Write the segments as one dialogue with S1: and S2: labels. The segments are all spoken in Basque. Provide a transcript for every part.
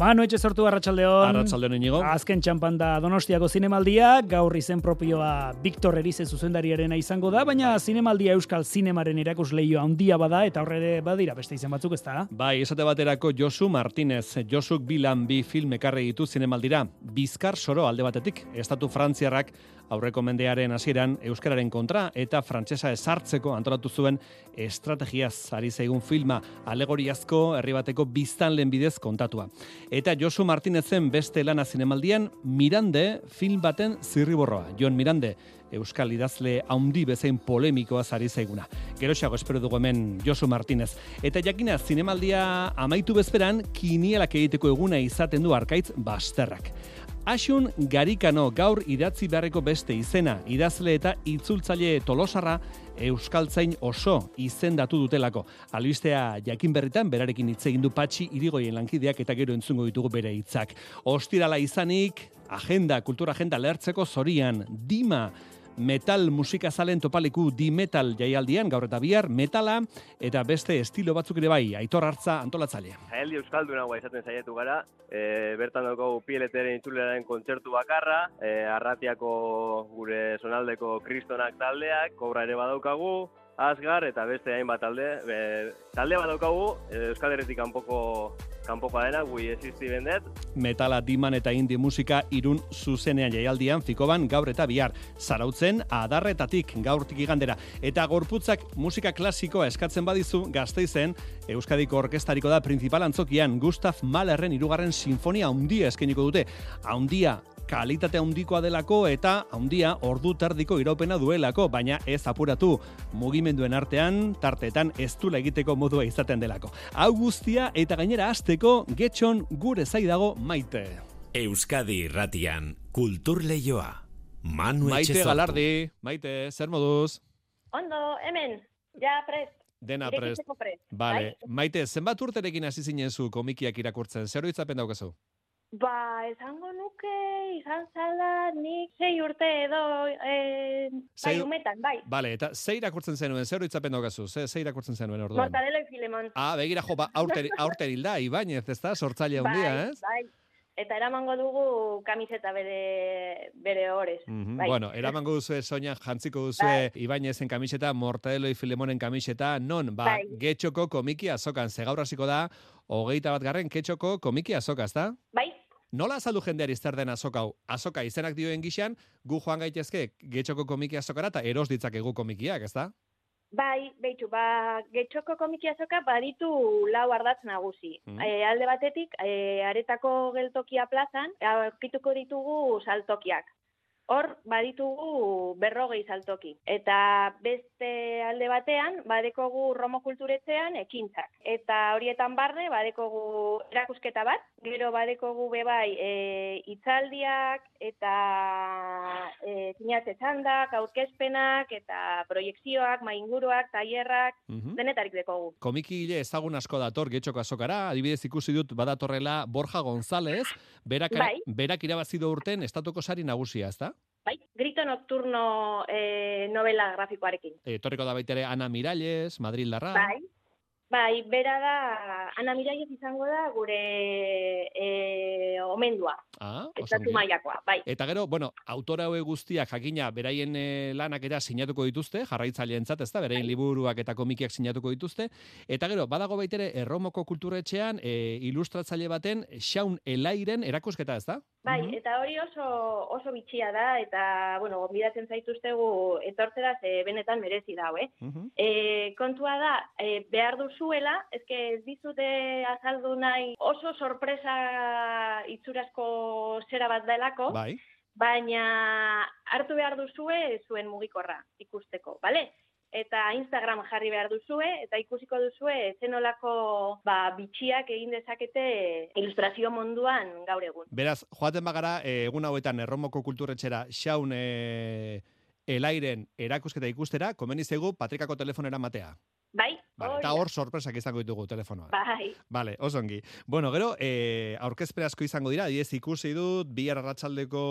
S1: Manu etxe sortu arratsaldeon.
S2: Arratsaldeon inigo.
S1: Azken txampan da Donostiako zinemaldia, gaur izen propioa Victor Erize zuzendariarena izango da, baina zinemaldia Euskal Zinemaren erakusleio handia bada eta horre badira beste izen batzuk ez da.
S2: Bai, esate baterako Josu Martinez, Josuk Bilan bi film ekarri ditu zinemaldira. Bizkar soro alde batetik, estatu frantziarrak aurreko mendearen hasieran euskararen kontra eta frantsesa esartzeko antolatu zuen estrategiaz ari zaigun filma alegoriazko herri bateko biztanlen bidez kontatua. Eta Josu Martinezen beste lana zinemaldian Mirande film baten zirriborroa. Jon Mirande Euskal idazle haundi bezain polemikoa zari zaiguna. Geroxago espero dugu hemen Josu Martinez. Eta jakina zinemaldia amaitu bezperan kinielak egiteko eguna izaten du arkaitz basterrak. Asun Garikano gaur idatzi beharreko beste izena, idazle eta itzultzaile tolosarra Euskaltzain oso izendatu dutelako. Albistea jakin berritan, berarekin hitz egin du patxi irigoien lankideak eta gero entzungo ditugu bere hitzak. Ostirala izanik, agenda, kultura agenda lertzeko zorian, dima, metal musika zalen topaliku di metal jaialdian, gaur eta bihar, metala, eta beste estilo batzuk ere bai, aitor hartza antolatzaile.
S3: Jaeldi Euskaldun hau izaten saiatu gara, e, bertan daukagu pieleteren itzuleraren kontzertu bakarra, e, arratiako gure sonaldeko kristonak taldeak, kobra ere badaukagu, Asgar eta beste hainbat talde, e, talde badaukagu, Euskal Herretik kanpoko kanpokoa dena, gui existi bendet.
S2: Metala, diman eta indi musika irun zuzenean jaialdian, fikoban gaur eta bihar. Zarautzen, adarretatik gaurtik igandera. Eta gorputzak musika klasikoa eskatzen badizu, gazteizen, Euskadiko orkestariko da principal antzokian, Gustav Mahlerren irugarren sinfonia handia eskeniko dute. Handia kalitate handikoa delako eta handia ordu tardiko iraupena duelako, baina ez apuratu mugimenduen artean, tartetan ez dula egiteko modua izaten delako. Hau guztia eta gainera hasteko getxon gure zaidago maite.
S4: Euskadi irratian kultur leioa. Manu
S2: Maite
S4: Etxezortu.
S2: galardi, maite, zer moduz?
S5: Ondo, hemen, ja prest.
S2: Dena prest.
S5: Prest.
S2: Vale,
S5: bai?
S2: maite, zenbat urterekin hasi zinen zu komikiak irakurtzen, zer hitzapen daukazu?
S5: Ba, esango nuke, izan zala, nik sei urte edo, eh,
S2: Sei-
S5: bai, umetan, bai.
S2: Vale, eta ze irakurtzen zenuen, zer hitzapen daukazu, ze, ze irakurtzen zenuen orduan?
S5: Mortadelo y Filemon.
S2: Ah, begira jo, ba, aurten, aurten hilda, Ibañez, ez da, sortzaile handia,
S5: bai,
S2: ez?
S5: bai. Eta eramango dugu kamiseta bere, bere horez.
S2: Mhm,
S5: bai.
S2: Bueno, eramango duzue soinan jantziko duzue Ibañezen kamiseta, Mortadelo y Filemonen kamiseta, non, ba,
S5: Bai.
S2: getxoko komiki azokan, ze gaur hasiko da, hogeita bat garren getxoko komiki azoka, ez da?
S5: Bai,
S2: Nola azaldu jendeari zer den azoka hau? Azoka izenak dioen gixan, gu joan gaitezke getxoko komiki azokara eta eros ditzakegu komikiak, ez da?
S5: bai, behitu, ba, getxoko komiki azoka baditu lau ardatz nagusi.
S2: Mhm.
S5: Eh, alde batetik, e, aretako geltokia plazan, aurkituko ditugu saltokiak. Hor, baditugu berrogei saltoki. Eta beste alde batean, badekogu Romo kulturetzean ekintzak. Eta horietan barne, badekogu erakusketa bat, gero badekogu bebai e, itzaldiak eta e, zinatze txandak, aurkezpenak eta proiekzioak, mainguruak, tailerrak,
S2: Mhm.
S5: denetarik dekogu.
S2: Komiki hile ezagun asko dator getxoko azokara, adibidez ikusi dut badatorrela Borja González, berak,
S5: Bai.
S2: berak irabazi du urten estatuko sari nagusia, ez da?
S5: Bai, grito nocturno e, novela grafikoarekin.
S2: Etorriko da baita ere Ana Miralles, Madrildarra.
S5: Bai, bai, bera da, Ana Miraiez izango da gure e, omendua,
S2: Ah,
S5: estatu mailakoa, bai.
S2: Eta gero, bueno, autora hauek guztiak jakina beraien eh, lanak era sinatuko dituzte, jarraitzaileentzat, ezta? Beraien liburuak eta komikiak sinatuko dituzte. Eta gero, badago baitere Erromoko kulturetxean e, ilustratzaile baten Xaun Elairen erakusketa, ezta?
S5: Bai,
S2: Mhm.
S5: eta hori oso oso bitxia da, eta, bueno, gonbidatzen zaituztegu etortzera ze benetan merezi dau, eh? E, kontua da, e, behar duzuela, ezke ez dizute azaldu nahi oso sorpresa itzurazko zera bat delako,
S2: Bai.
S5: baina hartu behar duzue zuen mugikorra ikusteko, bale? Eta Instagram jarri behar duzue, eta ikusiko duzue zenolako ba, bitxiak egin dezakete ilustrazio munduan gaur egun.
S2: Beraz, joaten bagara, eh, egun hauetan Erromoko kulturetxera Xaun e, Elairen erakusketa ikustera, komeni zaigu Patrikako telefonera matea.
S5: Bai,
S2: Vale, eta hor sorpresak izango ditugu telefonoan.
S5: Bai,
S2: Vale, oso ongi. Bueno, gero, eh, aurkezpen asko izango dira, diez ikusi dut, bihar arratsaldeko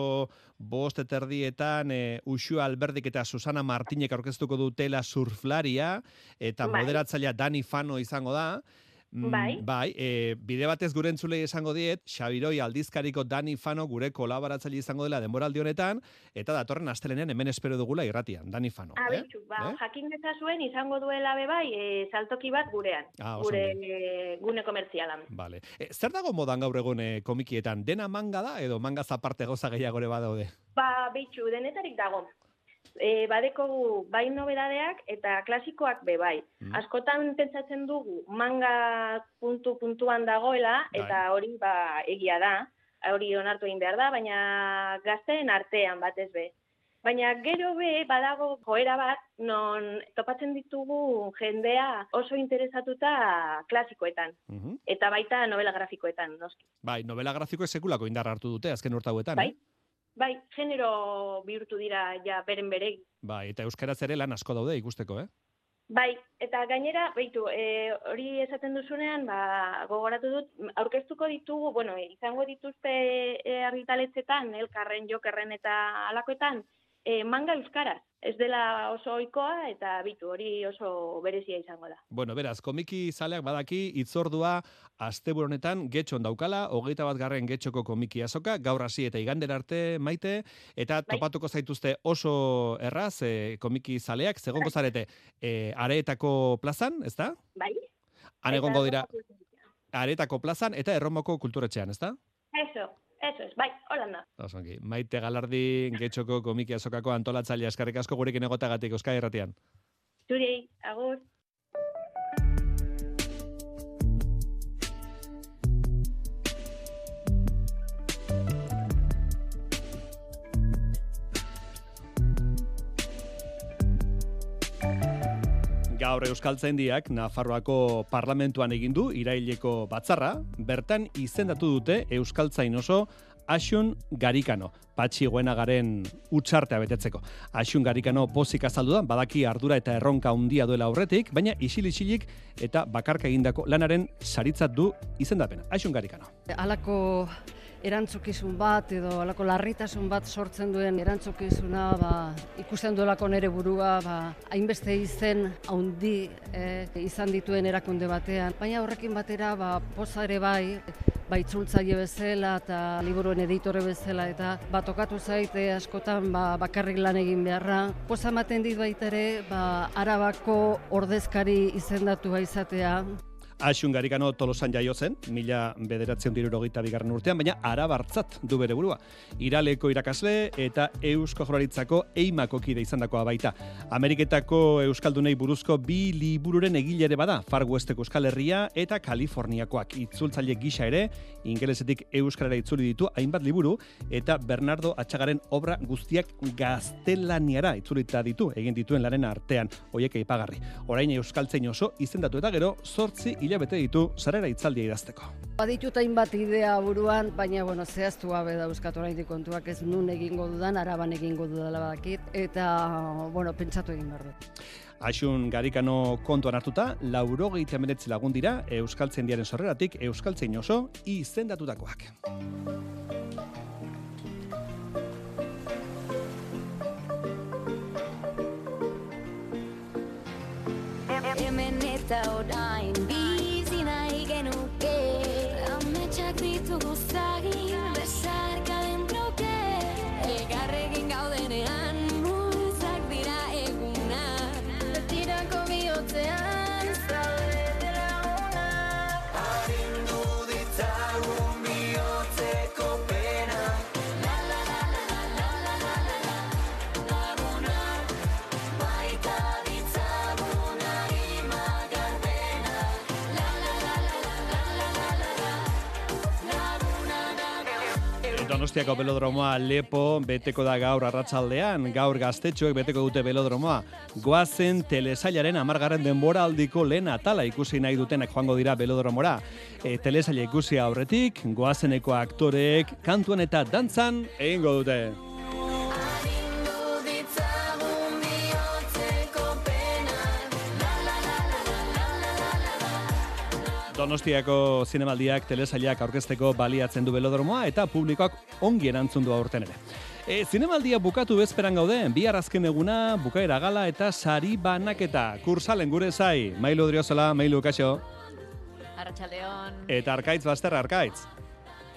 S2: bost eterdietan, eh, Uxua Alberdik eta Susana Martinek aurkeztuko dutela surflaria, eta
S5: Bai.
S2: moderatzailea Dani Fano izango da. Mm,
S5: Bai.
S2: Bai, e, bide batez gure entzulei esango diet, Xabiroi aldizkariko Dani Fano gure kolaboratzaile izango dela denboraldi honetan, eta datorren astelenean hemen espero dugula irratian, Dani Fano.
S5: abitxu, ba,
S2: Eh?
S5: jakin zuen izango duela be bai, e, saltoki bat gurean,
S2: Ah,
S5: gure e, gune komertzialan.
S2: Vale. E, zer dago modan gaur egun eh, komikietan? Dena manga da edo manga aparte goza gehiagore badaude?
S5: Ba, bitxu, denetarik dago. E, badeko bai nobedadeak eta klasikoak be bai.
S2: Mm.
S5: Askotan pentsatzen dugu manga puntu puntuan dagoela
S2: Bai.
S5: eta hori ba egia da. Hori onartu egin behar da, baina gazteen artean batez be. Baina gero be badago joera bat non topatzen ditugu jendea oso interesatuta klasikoetan
S2: Mhm.
S5: eta baita novela grafikoetan, noski.
S2: Bai, novela grafikoek sekulako indar hartu dute azken urte hauetan,
S5: Bai.
S2: eh?
S5: Bai, genero bihurtu dira ja beren beregi.
S2: Bai, eta euskaraz ere lan asko daude ikusteko, eh?
S5: Bai, eta gainera, beitu, e, hori esaten duzunean, ba, gogoratu dut, aurkeztuko ditugu, bueno, izango dituzte e, argitaletzetan, elkarren, jokerren eta alakoetan, e, manga euskaraz. Ez dela oso ohikoa eta bitu, hori oso berezia izango da.
S2: Bueno, beraz, komiki zaleak badaki itzordua asteburu honetan getxon daukala, hogeita bat garren getxoko komiki azoka, gaur hasi eta igandera arte maite, eta
S5: Bai.
S2: topatuko zaituzte oso erraz e, komiki zaleak, zegonko zarete e, areetako plazan, ezta?
S5: Bai?
S2: Han egongo dira areetako plazan eta erromako kulturetxean, ezta?
S5: Eso, eso es, bai, holan da.
S2: Oso ongi. Maite Galardi getxoko komiki azokako antolatzailea eskarrik asko gurekin egotagatik Euskadi Erratian.
S5: Zuri, agur.
S2: Gaur Euskaltzaindiak Nafarroako parlamentuan egin du iraileko batzarra, bertan izendatu dute Euskaltzain oso Asun Garikano, patxi garen utxartea betetzeko. Asun Garikano pozik azaldu da, badaki ardura eta erronka handia duela aurretik, baina isil-isilik eta bakarka egindako lanaren saritzat du izendapena. Asun Garikano.
S6: Halako erantzukizun bat edo halako larritasun bat sortzen duen erantzukizuna ba, ikusten duelako nere burua ba, hainbeste izen haundi eh, izan dituen erakunde batean. Baina horrekin batera ba, poza ere bai, ba, itzultzaile bezala eta liburuen editore bezala eta ba, tokatu zaite askotan ba, bakarrik lan egin beharra. Poza ematen dit baita ere ba, arabako ordezkari izendatua izatea.
S2: Asun Garikano tolosan jaio zen, mila bederatzen dirurogeita bigarren urtean, baina arabartzat du bere burua. Iraleko irakasle eta Eusko Joraritzako eimako kide izandakoa baita. Ameriketako Euskaldunei buruzko bi libururen egile ere bada, Far Westeko Euskal Herria eta Kaliforniakoak itzultzaile gisa ere, ingelesetik Euskarara itzuli ditu hainbat liburu, eta Bernardo Atxagaren obra guztiak gaztelaniara itzulita ditu, egin dituen laren artean, hoiek aipagarri. Orain Euskaltzein oso izendatu eta gero, sortzi hilabete ditu sarera itzaldia idazteko.
S6: Baditut hainbat idea buruan, baina bueno, zehaztu gabe dauzkat oraindik kontuak ez nun egingo dudan, araban egingo dudala badakit, eta bueno, pentsatu egin behar dut.
S2: Asun garikano kontuan hartuta, laurogeita emeretzi lagun dira Euskaltzen diaren sorreratik Euskaltzein oso izendatutakoak. Donostiako belodromoa lepo beteko da gaur arratsaldean, gaur gaztetxoek beteko dute belodromoa. Goazen telesailaren amargarren denbora aldiko lehen atala ikusi nahi dutenak joango dira belodromora. E, telesaila ikusi aurretik, goazeneko aktoreek kantuan eta dantzan egingo dute. Donostiako zinemaldiak telesailak aurkezteko baliatzen du belodromoa eta publikoak ongi erantzun du aurten ere. E, zinemaldia bukatu bezperan gaude, bihar azken eguna, bukaera gala eta sari banaketa. Kursalen gure zai, Mailu Driozola, Mailu Kaixo,
S7: Arratxaldeon.
S2: eta Arkaitz Basterra Arkaitz.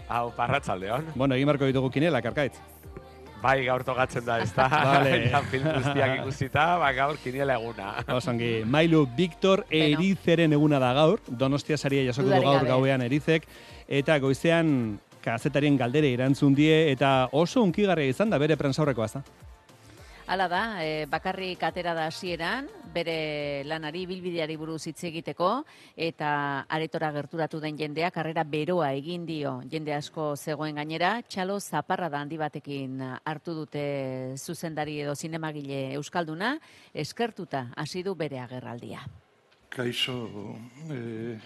S8: Hau, parratxaldeon.
S2: Bueno, egin barko ditugu kinelak Arkaitz.
S8: Bai, gaur tokatzen da, ez da.
S2: Vale.
S8: ja, film guztiak ikusita, ba, gaur kiniela eguna.
S2: Osongi, Mailu Victor
S7: Beno.
S2: Erizeren eguna da gaur, Donostia saria jasoko du gaur gauean Erizek, eta goizean kazetarien galdere erantzun die, eta oso unkigarria izan da bere prentsaurrekoa, ez da?
S7: Hala da, e, bakarrik atera da hasieran, bere lanari bilbideari buruz hitz egiteko eta aretora gerturatu den jendeak harrera beroa egin dio jende asko zegoen gainera, txalo zaparra da handi batekin hartu dute zuzendari edo zinemagile euskalduna, eskertuta hasi du bere agerraldia.
S9: Kaixo, eh,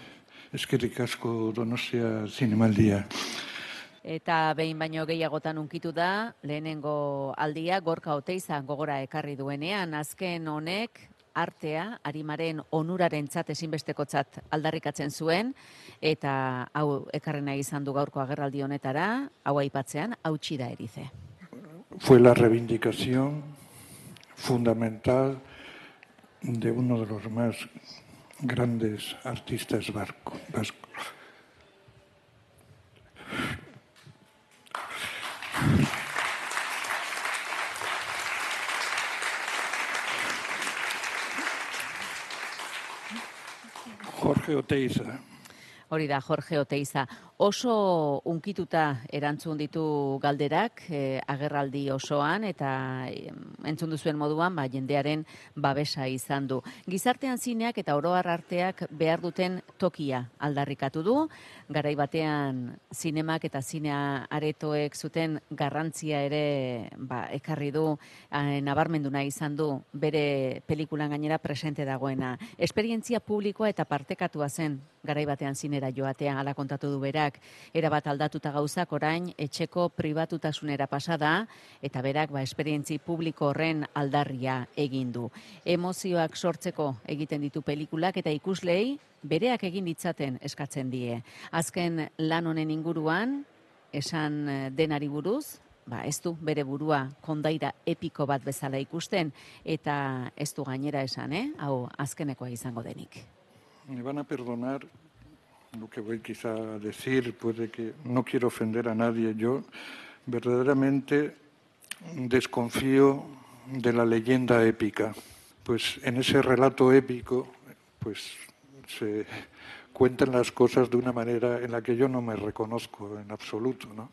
S9: eskerrik asko Donostia zinemaldia.
S7: Eta behin baino gehiagotan unkitu da, lehenengo aldia gorka oteiza gogora ekarri duenean, azken honek artea, arimaren onuraren tzat ezinbestekotzat aldarrikatzen zuen, eta hau ekarrena izan du gaurko agerraldi honetara, hau aipatzean, hautsi da erize.
S9: Fue la reivindicación fundamental de uno de los más grandes artistas vasco- vascos. Jorge Oteiza.
S7: Hori da, Jorge Oteiza. Oso unkituta erantzun ditu galderak eh, agerraldi osoan eta eh, entzun duzuen moduan ba, jendearen babesa izan du. Gizartean zineak eta oroar arteak behar duten tokia aldarrikatu du. Garai batean zinemak eta zinea aretoek zuten garrantzia ere ba, ekarri du, eh, nabarmendu nahi izan du bere pelikulan gainera presente dagoena. Esperientzia publikoa eta partekatua zen garai batean zinera joatean ala kontatu du berak, erabat aldatuta gauzak orain etxeko pribatutasunera pasa da eta berak ba esperientzi publiko horren aldarria egin du. Emozioak sortzeko egiten ditu pelikulak eta ikuslei bereak egin ditzaten eskatzen die. Azken lan honen inguruan esan eh, denari buruz, ba, ez du bere burua kondaira epiko bat bezala ikusten eta ez du gainera esan, eh? hau azkenekoa izango denik.
S9: Me van a perdonar lo que voy quizá a decir, puede que no quiero ofender a nadie. Yo verdaderamente desconfío de la leyenda épica. Pues en ese relato épico, pues se cuentan las cosas de una manera en la que yo no me reconozco en absoluto, ¿no?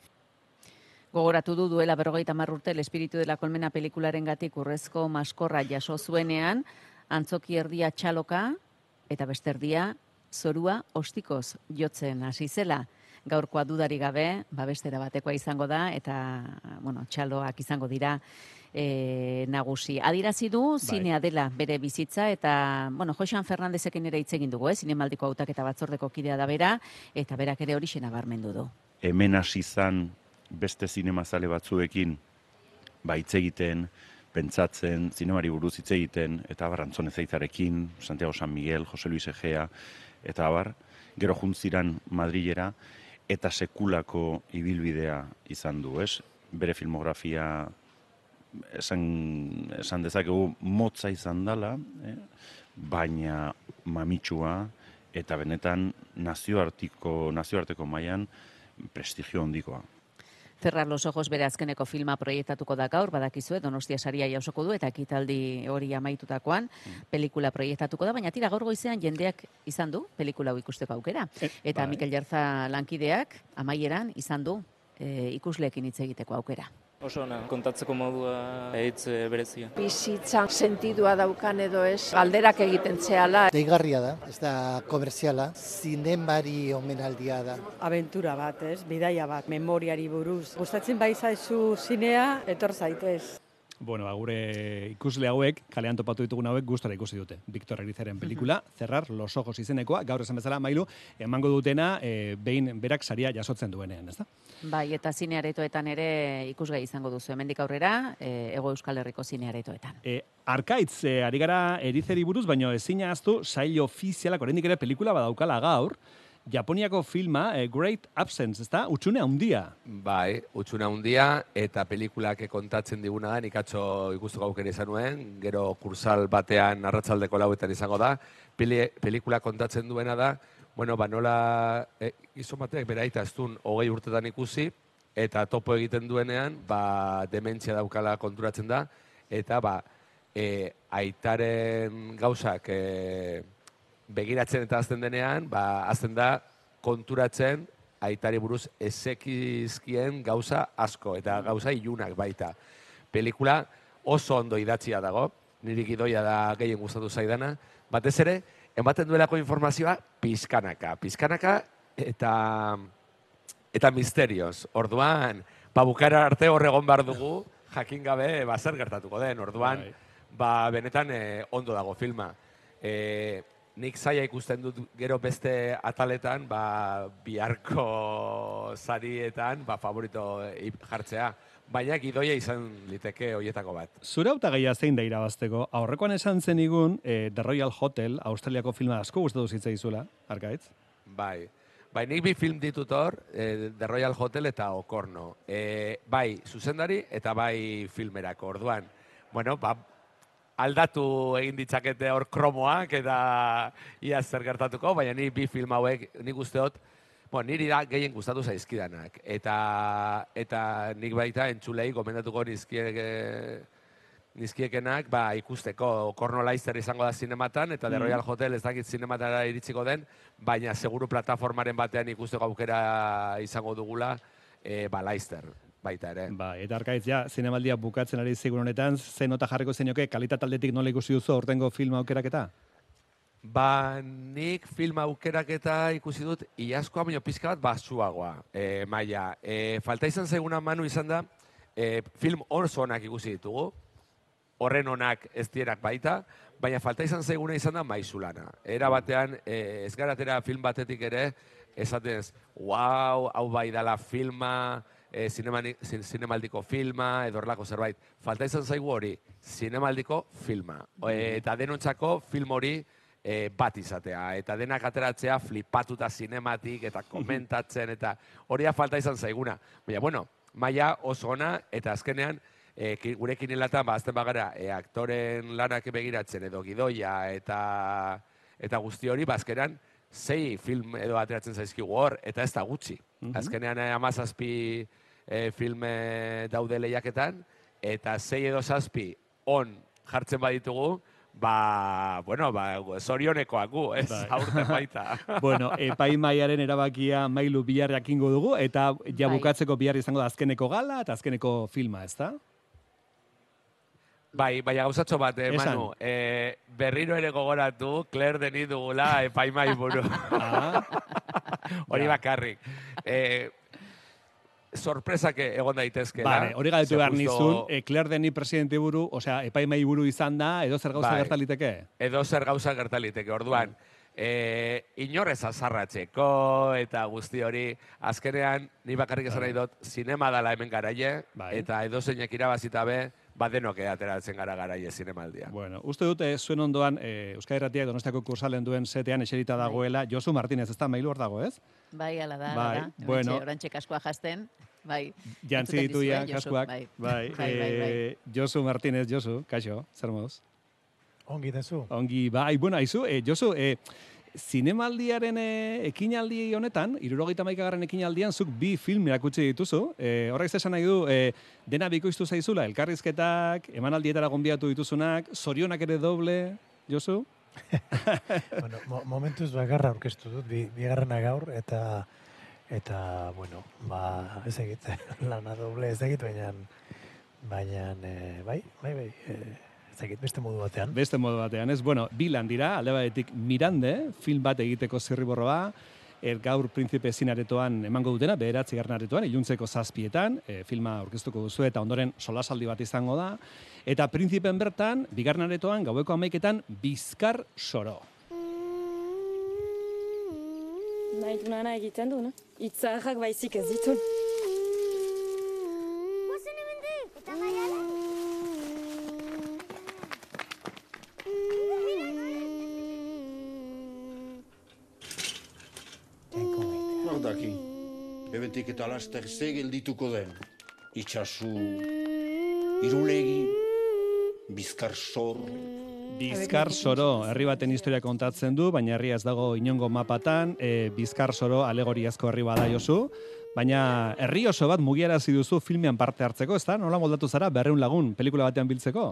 S7: Gogoratu du duela berrogeita hamar urte el espiritu de la colmena pelikularen gatik urrezko maskorra jaso zuenean, antzoki erdia txaloka eta beste erdia zorua ostikoz jotzen hasi zela. Gaurkoa dudari gabe, ba bestera batekoa izango da eta bueno, txaloak izango dira e, nagusi. Adirazi du zinea dela bere bizitza eta bueno, Josean Fernandezekin ere hitz egin dugu, eh, zinemaldiko hautaketa batzordeko kidea da bera eta berak ere hori nabarmendu du.
S10: hemen hasi izan beste zinemazale batzuekin ba hitz egiten, pentsatzen, zinemari buruz hitz egiten, eta abar Antzone Zeizarekin, Santiago San Miguel, Jose Luis Egea, eta abar, gero juntziran Madrilera, eta sekulako ibilbidea izan du, ez? Bere filmografia esan, esan dezakegu motza izan dala, eh? baina mamitsua eta benetan nazioartiko, nazioarteko mailan prestigio handikoa.
S7: Cerrar los ojos bere azkeneko filma proiektatuko da gaur, badakizue, Donostia saria jausoko du eta ekitaldi hori amaitutakoan pelikula proiektatuko da, baina tira gaur goizean jendeak izan du pelikula hau ikusteko aukera. Eta
S2: bai.
S7: Mikel Jarza lankideak amaieran izan du e, ikusleekin hitz egiteko aukera.
S11: Oso ona, kontatzeko modua eitz e, berezia.
S12: bizitzan sentidua daukan edo ez, galderak egiten zehala.
S13: Deigarria da, ez da komerziala, zinemari omenaldia da.
S14: abentura bat, ez? Bidaia bat, memoriari buruz. Gustatzen bai zaizu zinea, etor zaitez.
S2: Bueno, ba, gure ikusle hauek, kalean topatu ditugun hauek, gustora ikusi dute. Victor Erizaren pelikula, Cerrar los ojos izenekoa, gaur esan bezala, mailu, emango dutena, e, behin berak saria jasotzen duenean, ezta?
S7: Bai, eta zinearetoetan ere ikusgai izango duzu hemendik aurrera, e, Ego Euskal Herriko zinearetoetan.
S2: E, arkaitz, e, ari gara erizeri buruz, baino ezin ahaztu, sail ofizialak, oraindik ere pelikula badaukala gaur, Japoniako filma, eh, Great Absence, ezta? Utxune handia.
S8: Bai, utxuna handia eta pelikulak kontatzen diguna da, nik atzo ikustuko aukera izan nuen, gero kursal batean arratzaldeko lauetan izango da, Peli, pelikula kontatzen duena da, bueno, ba, nola e, gizon batek bere aita ez duen hogei urtetan ikusi, eta topo egiten duenean, ba, dementzia daukala konturatzen da, eta ba, e, aitaren gauzak e, begiratzen eta azten denean, ba, azten da konturatzen aitari buruz ezekizkien gauza asko, eta gauza ilunak baita. Pelikula oso ondo idatzia dago, niri gidoia da gehien gustatu zaidana, batez ere, ematen duelako informazioa pizkanaka. Pizkanaka eta eta misterioz. Orduan, ba, bukara arte hor egon behar dugu, jakin gabe, ba, zer gertatuko den. Orduan, ba, benetan eh, ondo dago filma. E, nik zaila ikusten dut gero beste ataletan, ba, biharko zarietan, ba, favorito jartzea. Baina gidoia izan liteke hoietako bat.
S2: Zure hautagaia zein da irabazteko? Aurrekoan esan zen igun, eh, The Royal Hotel, Australiako filma asko gustatu zitzaizula, arkaitz?
S8: Bai. Bai, nik bi film ditut hor, eh, The Royal Hotel eta Okorno. Eh, bai, zuzendari eta bai filmerako. Orduan, bueno, ba, aldatu egin ditzakete hor kromoak eta ia zer gertatuko, baina ni bi film hauek nik usteot, bueno, niri da gehien gustatu zaizkidanak. Eta, eta nik baita entzulei gomendatuko nizkieke, nizkiekenak ba, ikusteko Korno Laister izango da zinematan, eta The
S2: Mhm.
S8: Royal Hotel ez dakit zinematara iritsiko den, baina seguru plataformaren batean ikusteko aukera izango dugula e, ba, Laister baita ere.
S2: Ba, eta arkaitz, ja, zinemaldia bukatzen ari zigun honetan, zen nota jarriko zenioke, kalitat aldetik nola ikusi duzu aurtengo film aukeraketa?
S8: Ba, nik film aukeraketa ikusi dut, iazkoa baino pizka bat basuagoa, e, maia. E, falta izan zaiguna manu izan da, e, film oso onak ikusi ditugu, horren onak ez dierak baita, baina falta izan zaiguna izan da maizulana. Era batean, e, ez garatera film batetik ere, esatez, wow, hau bai dala filma, e, zin- zinemaldiko filma, edo horrelako zerbait. Falta izan zaigu hori, zinemaldiko filma. E, eta denontzako film hori e, bat izatea. Eta denak ateratzea flipatuta zinematik eta komentatzen, eta hori falta izan zaiguna. Baina, bueno, maila oso ona, eta azkenean, e, ki- gure kinelatan, ba, azten bagara, e, aktoren lanak begiratzen edo gidoia eta eta guzti hori, ba, azkenean, sei film edo ateratzen zaizkigu hor, eta ez da gutxi.
S2: Mhm.
S8: Azkenean eh, amazazpi e, filme daude lehiaketan, eta sei edo zazpi on jartzen baditugu, ba, bueno, ba, zorionekoak gu, ez,
S2: Bai.
S8: aurten baita.
S2: bueno, epaimaiaren erabakia mailu bihar jakingo dugu, eta ja
S8: Bai.
S2: bukatzeko bihar izango da azkeneko gala eta azkeneko filma, ezta?
S8: Bai, baina gauzatxo bat, eh,
S2: Esan.
S8: Manu. Eh, berriro ere gogoratu, Claire Denis dugula epaimai buru. Hori
S2: Ja.
S8: bakarrik. Eh, sorpresak egon daitezkela.
S2: Vale, hori galdetu behar nizun, e, Claire Denis presidente buru, osea, epaimai buru izan da, edo zer gauza
S8: Bai.
S2: gertaliteke?
S8: Edo zer gauza gertaliteke. Orduan, eh, inorrez azarratzeko eta guzti hori, azkenean, ni bakarrik esan nahi dut, zinema dala hemen garaie,
S2: Bai.
S8: eta edo zeinek irabazita be, badenok ateratzen gara garaie zinemaldia.
S2: Bueno, uste dut, eh, zuen ondoan, eh, Euskadi Erratiak Donostiako kursalen duen setean eserita dagoela, Josu Martinez, ez da mailu hor dago, ez?
S7: Bai, ala da,
S2: Bai,
S7: ala da.
S2: bueno.
S7: Orantxe kaskoa jasten, bai.
S2: Jantzi ditu ja,
S7: Josu,
S2: kaskuak.
S7: Bai,
S2: Bai,
S7: bai, bai. bai.
S2: eh, Josu Martinez, Josu, kaixo, zer moduz?
S15: Ongi dezu.
S2: Ongi, bai, bueno, aizu, eh, Josu, eh, zinemaldiaren eh, ekinaldi honetan, irurogeita maikagarren ekinaldian, zuk bi film erakutsi dituzu. Eh, horrek esan nahi du, eh, dena bikoiztu zaizula, elkarrizketak, emanaldietara gonbiatu dituzunak, zorionak ere doble, Josu?
S15: bueno, mo momentuz bakarra aurkeztu dut, bi, bigarrena gaur, eta eta, bueno, ba, ez egit, lana doble ez egit, baina, baina, eh, bai, bai, bai, eh, ez egit, beste modu batean.
S2: Beste modu batean, ez? Bueno, bilan dira, alde batetik Mirande, film bat egiteko zirriborroa, er gaur Prinzipe Zinaretoan emango dutena, bederatzi aretoan, iluntzeko zazpietan, e, filma aurkeztuko duzu eta ondoren solasaldi bat izango da. Eta Prinzipen bertan, bigarren aretoan, gaueko amaiketan, bizkar soro.
S16: Nahi nana egiten du, no? Itzarrak baizik ez ditu.
S17: Ebetik eta laster ze geldituko den. Itxasu, irulegi, bizkar sor.
S2: Bizkar soro, herri baten historia kontatzen du, baina herria ez dago inongo mapatan, e, bizkar soro alegoriazko herri bada jozu, baina herri oso bat mugiarazi duzu filmean parte hartzeko, ez da? Nola moldatu zara, berreun lagun, pelikula batean biltzeko?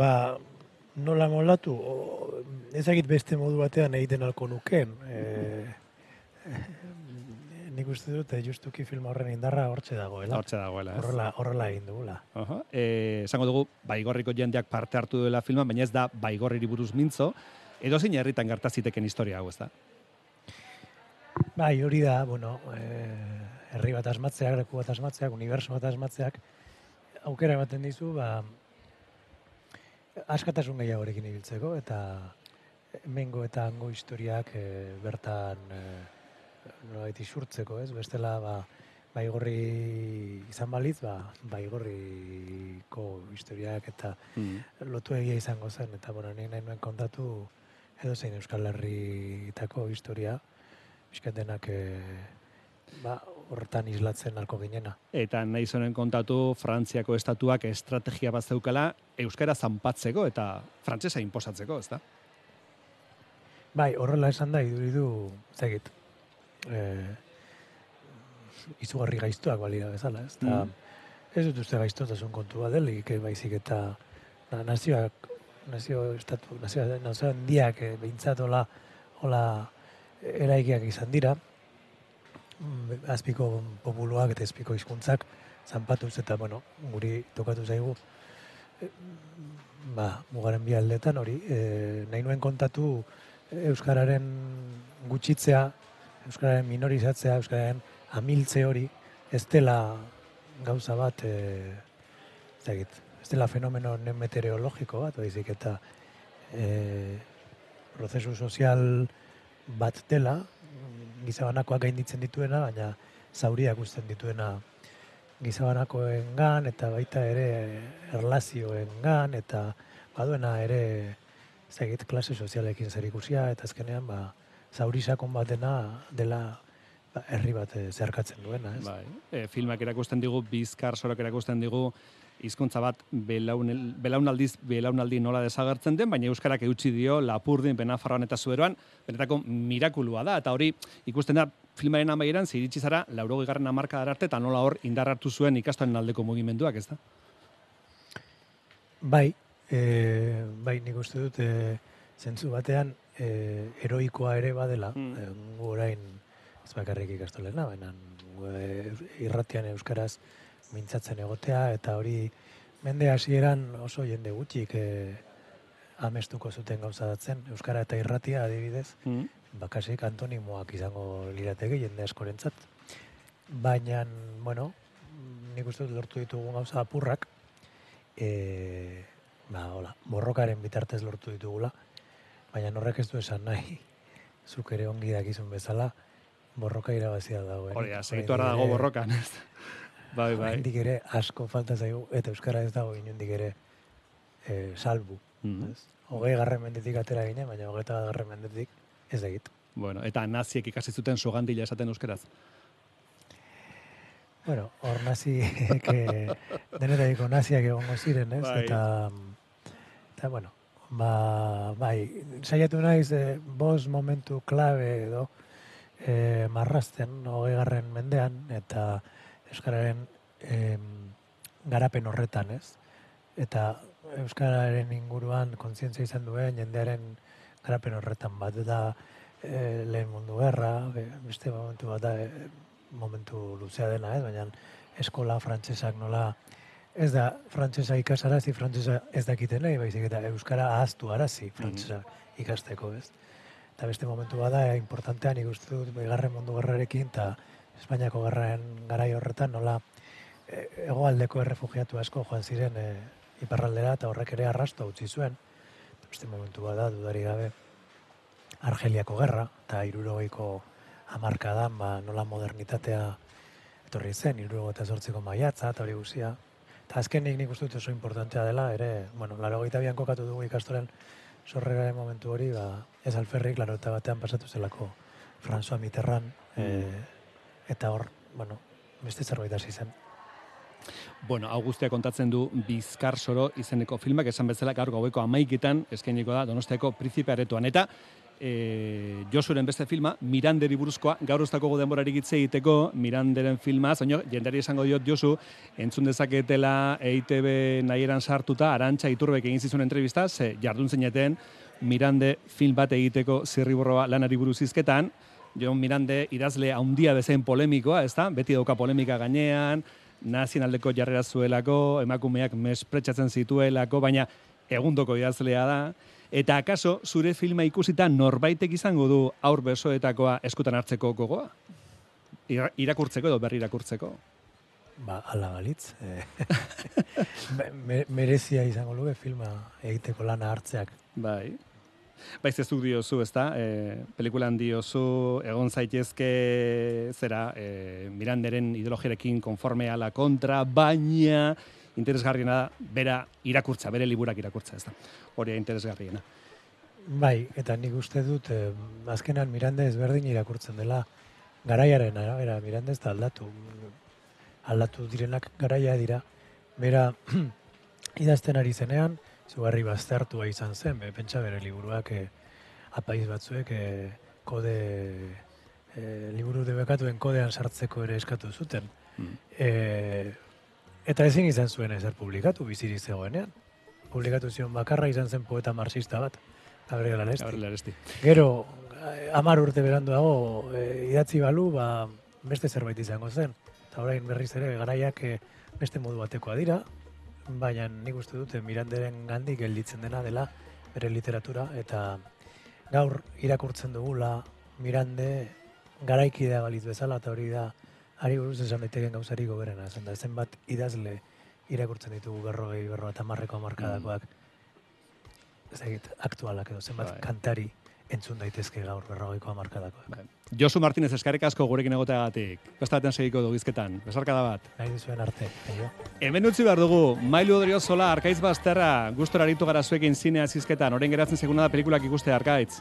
S15: Ba, nola moldatu, o, ezagit beste modu batean egiten alko nuken. E, nik uste dut, eh, justuki film horren indarra hortxe dagoela.
S2: Hortxe dagoela, ez?
S15: Horrela, horrela egin dugula.
S2: Aha. E, esango dugu, baigorriko jendeak parte hartu duela filma, baina ez da baigorriri buruz mintzo, edo zein herritan gertaziteken historia hau, ez da?
S15: Bai, hori da, bueno, e, herri bat asmatzeak, leku bat asmatzeak, uniberso bat asmatzeak, aukera ematen dizu, ba, askatasun gehiagorekin ibiltzeko, eta mengo eta hango historiak e, bertan e, nolabait isurtzeko, ez? Bestela, ba, baigorri izan baliz, ba, baigorriko historiak eta
S2: Mm.
S15: lotu egia izango zen, eta bueno, nik nahi nuen kontatu edo zein Euskal Herritako historia, bizkat denak e, ba, horretan islatzen alko ginena.
S2: Eta nahi zonen kontatu Frantziako estatuak estrategia bat zeukala euskara zanpatzeko eta frantsesa inposatzeko, ez da?
S15: Bai, horrela esan da, iduridu, zegit, e, izugarri gaiztuak balira bezala, ez? Ta,
S2: Mm.
S15: Ez dut uste gaiztotasun kontua delik, eh, baizik eta na, nazioak, nazio estatu, nazio, nazio handiak eh, behintzat hola, hola eraikiak izan dira, Mm, azpiko populuak eta azpiko hizkuntzak zanpatuz eta, bueno, guri tokatu zaigu, eh, ba, mugaren bi aldetan hori, e, nahi nuen kontatu Euskararen gutxitzea, Euskararen minorizatzea, Euskararen amiltze hori, ez dela gauza bat, e, ez dakit, ez dela fenomeno meteorologiko bat, baizik eta e, prozesu sozial bat dela, gizabanakoak gainditzen dituena, baina zauriak uzten dituena gizabanakoengan eta baita ere erlazioengan eta baduena ere ezagit klase sozialekin zerikusia eta azkenean ba zauri sakon batena dela ba, herri bat eh, zeharkatzen duena, ez?
S2: Bai. E, filmak erakusten digu, bizkar sorok erakusten digu, hizkuntza bat belaunel, belaunaldiz belaunaldi nola desagertzen den, baina euskarak eutxi dio Lapurdin, Benafarroan eta Zuberoan, benetako mirakulua da eta hori ikusten da filmaren amaieran ze iritsi zara 80garren hamarkadara arte eta nola hor indar hartu zuen ikastoren aldeko mugimenduak, ez da?
S15: Bai, e, bai nik uste dut e, zentzu batean e, heroikoa ere badela,
S2: Mm.
S15: e, orain ez bakarrik ikastolena, baina e, irratian euskaraz mintzatzen egotea eta hori mende hasieran oso jende gutxik e, amestuko zuten gauza datzen, euskara eta irratia adibidez,
S2: Mm.
S15: bakasik antonimoak izango lirateke jende askorentzat. Baina, bueno, nik uste dut lortu ditugun gauza apurrak, e, ba, hola, borrokaren bitartez lortu ditugula, baina horrek ez du esan nahi, zuk ere ongi dakizun bezala, borroka irabazia dagoen.
S2: Hori da, segitu dago borrokan? Bai, bai.
S15: Oraindik ere asko falta zaigu, eta euskara ez dago inundik ere e, salbu.
S2: Mhm.
S15: ez? Hogei garren mendetik atera ginen, baina hogeita garren mendetik ez egit.
S2: Bueno, eta naziek ikasi zuten sogandila esaten euskeraz.
S15: Bueno, hor naziek, eh, denetaiko naziak egongo ziren, ez?
S2: Bai.
S15: Eta, eta, bueno, ba, bai, saiatu naiz, eh, bos momentu klabe edo eh, marrasten, hogei garren mendean, eta Euskararen em, garapen horretan, ez? Eta Euskararen inguruan kontzientzia izan duen jendearen garapen horretan bat da e, lehen mundu gerra, be- beste momentu bat da, e, momentu luzea dena, ez? baina eskola frantsesak nola ez da frantsesa ikasarazi, frantsesa ez dakiten nahi, baizik eta euskara ahaztu arazi frantsesa ikasteko, ez? Eta beste momentu bada, importantean ikustu dut bigarren mundu gerrarekin eta Espainiako gerraren garai horretan nola e, hegoaldeko errefugiatu asko joan ziren e, iparraldera eta horrek ere arrasto utzi zuen. Eta beste momentu bada, dudari gabe, Argeliako gerra eta irurogeiko hamarkadan ba, nola modernitatea etorri zen, irurogo eta zortziko maiatza eta hori guzia. Eta azkenik nik uste dut oso importantea dela, ere, bueno, laro bian kokatu dugu ikastoren sorreraren momentu hori, ba, ez alferrik, laro eta batean pasatu zelako François Mitterrand, E, eta hor, bueno, beste zerbait hasi zen.
S2: Bueno, hau guztia kontatzen du Bizkar Soro izeneko filmak, esan bezala gaur gaueko amaiketan eskainiko da Donostiako Principe Aretoan. Eta e, Josuren beste filma, Miranderi buruzkoa, gaur ustako denborari gitze egiteko Miranderen filma, zaino, jendari esango diot Josu, entzun dezaketela EITB nahieran sartuta, arantxa iturbek egin zizun entrevista, ze jardun zineten Mirande film bat egiteko zirriborroa lanari buruz izketan, Jon Mirande idazle handia bezain polemikoa, ezta? Beti dauka polemika gainean, nazionaldeko jarrera zuelako, emakumeak mespretxatzen zituelako, baina egundoko idazlea da. Eta akaso, zure filma ikusita norbaitek izango du aur besoetakoa eskutan hartzeko gogoa? Ira- Irakurtzeko edo berri irakurtzeko?
S15: Ba, ala balitz. E, me- me- merezia izango luke filma egiteko lana hartzeak.
S2: Bai. Baiz ez duk diozu, ezta? E, pelikulan diozu, egon zaitezke zera, e, Miranderen ideologiarekin konforme ala kontra, baina interesgarriena da, bera irakurtza, bere liburak irakurtza? Hori da interesgarriena.
S15: Bai, eta nik uste dut, eh, azkenan Miranda ezberdin irakurtzen dela, garaiaren arabera, Miranda ez da aldatu. Aldatu direnak garaia dira. Bera, idazten ari zenean, zugarri baztertua izan zen, be, pentsa bere liburuak eh, apaiz batzuek eh, kode, eh, liburu debekatuen kodean sartzeko ere eskatu zuten. Eh, eta ezin izan zuen ezer publikatu bizirik zegoenean. Publikatu zion bakarra izan zen poeta marxista bat, Gabriel Aresti.
S2: Gabriel Aresti.
S15: Gero, eh, hamar urte beranduago e, idatzi balu, ba, beste zerbait izango zen. Eta orain berriz ere, garaiak eh, beste modu batekoa dira, baina nik uste dute Miranderen gandik gelditzen dena dela bere literatura, eta gaur irakurtzen dugula Mirande garaikidea balitz bezala, eta hori da, ari buruz esan daiteken gauzari goberena, zen da, zenbat idazle irakurtzen ditugu berrogei, berro eta marreko amarkadakoak, ez dakit, aktualak edo, zenbat
S2: Bai.
S15: kantari entzun daitezke gaur berrogeiko amarkadakoak.
S2: Josu Martinez eskarrik asko gurekin egoteagatik. Beste batean segiko du gizketan. Besarkada bat.
S15: Nahi dizuen arte, aio.
S2: Hemen utzi behar dugu, Mailu Odriozola, Arkaitz Basterra, gustora aritu gara zuekin zinea zizketan, orain geratzen seguna da pelikulak ikuste Arkaitz.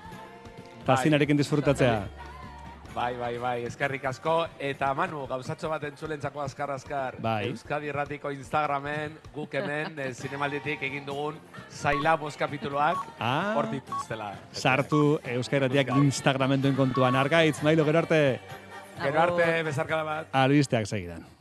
S2: Eta
S8: Bai.
S2: disfrutatzea.
S8: Bai, bai, bai, eskerrik asko. Eta Manu, gauzatxo bat entzulentzako azkar azkar.
S2: Bai.
S8: Euskadi Erratiko Instagramen, guk hemen, eh, zinemalditik egin dugun zaila bost kapituluak,
S2: Ah.
S8: hor dituztela.
S2: Sartu Euskaratiak Instagramen duen kontuan. Arkaitz, Mailu, gero arte.
S8: Gero arte, bezarkada bat.
S2: Albisteak segidan.